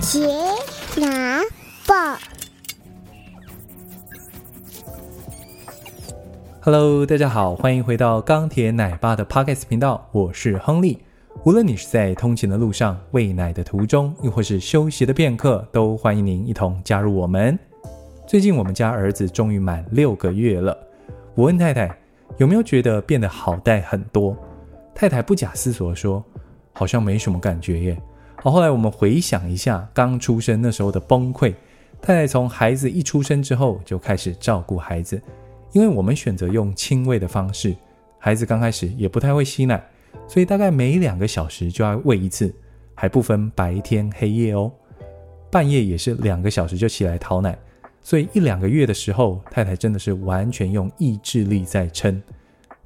杰拿报，Hello，大家好，欢迎回到钢铁奶爸的 Podcast 频道，我是亨利。无论你是在通勤的路上、喂奶的途中，又或是休息的片刻，都欢迎您一同加入我们。最近我们家儿子终于满六个月了，我问太太有没有觉得变得好带很多，太太不假思索说，好像没什么感觉耶。好，后来我们回想一下刚出生那时候的崩溃。太太从孩子一出生之后就开始照顾孩子，因为我们选择用亲喂的方式，孩子刚开始也不太会吸奶，所以大概每两个小时就要喂一次，还不分白天黑夜哦。半夜也是两个小时就起来讨奶，所以一两个月的时候，太太真的是完全用意志力在撑。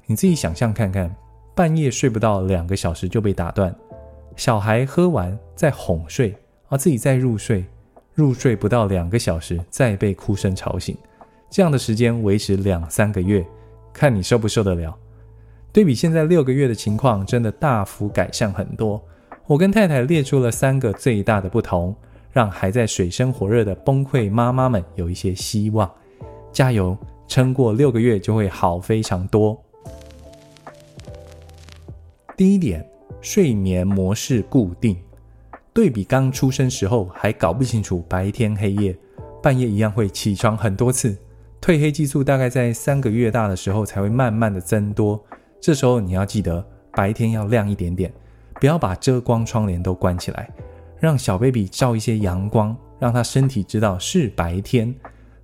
你自己想象看看，半夜睡不到两个小时就被打断。小孩喝完再哄睡，而自己再入睡，入睡不到两个小时再被哭声吵醒，这样的时间维持两三个月，看你受不受得了。对比现在六个月的情况，真的大幅改善很多。我跟太太列出了三个最大的不同，让还在水深火热的崩溃妈妈们有一些希望。加油，撑过六个月就会好非常多。第一点。睡眠模式固定，对比刚出生时候还搞不清楚白天黑夜，半夜一样会起床很多次。褪黑激素大概在三个月大的时候才会慢慢的增多，这时候你要记得白天要亮一点点，不要把遮光窗帘都关起来，让小 baby 照一些阳光，让他身体知道是白天。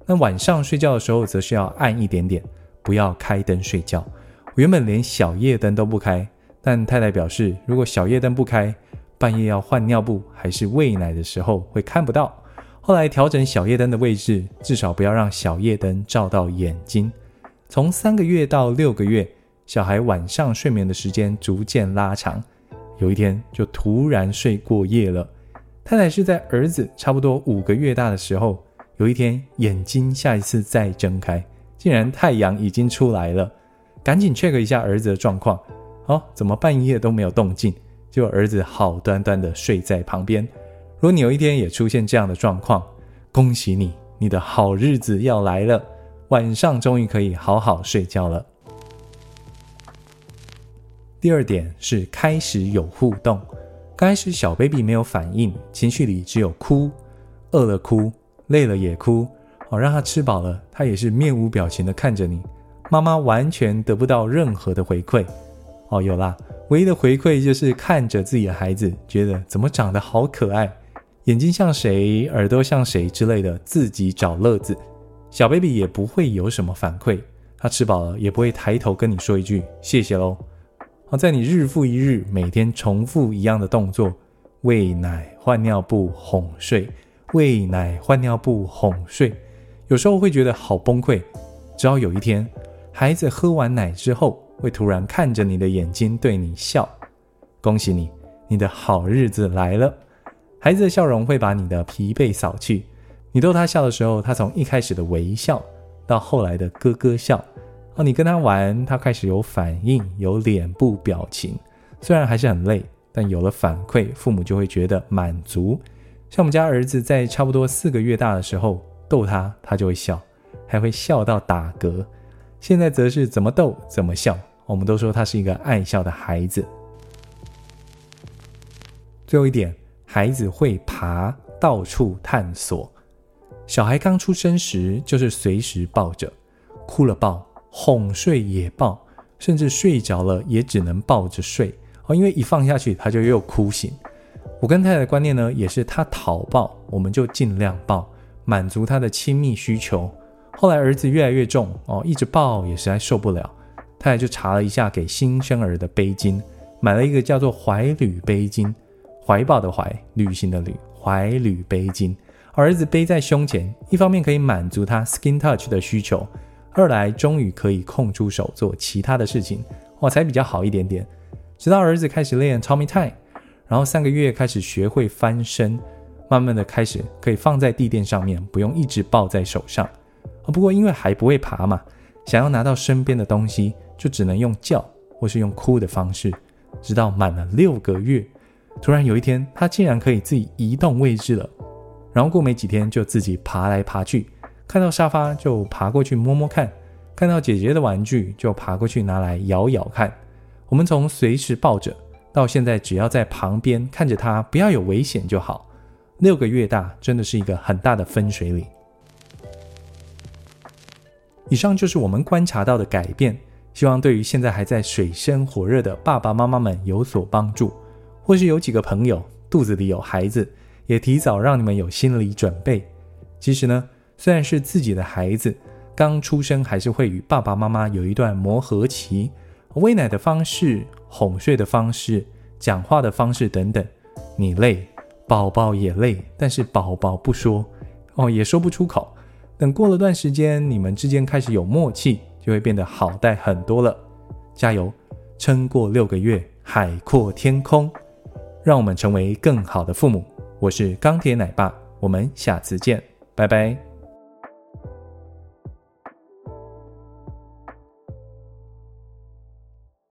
那晚上睡觉的时候则是要暗一点点，不要开灯睡觉。我原本连小夜灯都不开。但太太表示，如果小夜灯不开，半夜要换尿布还是喂奶的时候会看不到。后来调整小夜灯的位置，至少不要让小夜灯照到眼睛。从三个月到六个月，小孩晚上睡眠的时间逐渐拉长，有一天就突然睡过夜了。太太是在儿子差不多五个月大的时候，有一天眼睛下一次再睁开，竟然太阳已经出来了，赶紧 check 一下儿子的状况。哦，怎么半夜都没有动静？就儿子好端端的睡在旁边。如果你有一天也出现这样的状况，恭喜你，你的好日子要来了，晚上终于可以好好睡觉了。第二点是开始有互动。刚开始小 baby 没有反应，情绪里只有哭，饿了哭，累了也哭。哦，让他吃饱了，他也是面无表情的看着你。妈妈完全得不到任何的回馈。哦，有啦，唯一的回馈就是看着自己的孩子，觉得怎么长得好可爱，眼睛像谁，耳朵像谁之类的，自己找乐子。小 baby 也不会有什么反馈，他吃饱了也不会抬头跟你说一句谢谢喽。好，在你日复一日每天重复一样的动作，喂奶、换尿布、哄睡，喂奶、换尿布、哄睡，有时候会觉得好崩溃。直到有一天，孩子喝完奶之后，会突然看着你的眼睛对你笑，恭喜你，你的好日子来了。孩子的笑容会把你的疲惫扫去。你逗他笑的时候，他从一开始的微笑到后来的咯咯笑。哦，你跟他玩，他开始有反应，有脸部表情。虽然还是很累，但有了反馈，父母就会觉得满足。像我们家儿子在差不多四个月大的时候，逗他，他就会笑，还会笑到打嗝。现在则是怎么逗怎么笑。我们都说他是一个爱笑的孩子。最后一点，孩子会爬，到处探索。小孩刚出生时就是随时抱着，哭了抱，哄睡也抱，甚至睡着了也只能抱着睡哦，因为一放下去他就又哭醒。我跟太太的观念呢，也是他讨抱，我们就尽量抱，满足他的亲密需求。后来儿子越来越重哦，一直抱也实在受不了。太太就查了一下给新生儿的背巾，买了一个叫做怀旅背巾，怀抱的怀，旅行的旅，怀旅背巾。儿子背在胸前，一方面可以满足他 skin touch 的需求，二来终于可以空出手做其他的事情，哇，才比较好一点点。直到儿子开始练 tummy Tai，然后三个月开始学会翻身，慢慢的开始可以放在地垫上面，不用一直抱在手上。不过因为还不会爬嘛，想要拿到身边的东西。就只能用叫或是用哭的方式，直到满了六个月，突然有一天，他竟然可以自己移动位置了，然后过没几天就自己爬来爬去，看到沙发就爬过去摸摸看，看到姐姐的玩具就爬过去拿来咬咬看。我们从随时抱着到现在，只要在旁边看着他，不要有危险就好。六个月大真的是一个很大的分水岭。以上就是我们观察到的改变，希望对于现在还在水深火热的爸爸妈妈们有所帮助，或是有几个朋友肚子里有孩子。也提早让你们有心理准备。其实呢，虽然是自己的孩子刚出生，还是会与爸爸妈妈有一段磨合期，喂奶的方式、哄睡的方式、讲话的方式等等，你累，宝宝也累，但是宝宝不说哦，也说不出口。等过了段时间，你们之间开始有默契，就会变得好带很多了。加油，撑过六个月，海阔天空，让我们成为更好的父母。我是钢铁奶爸，我们下次见，拜拜。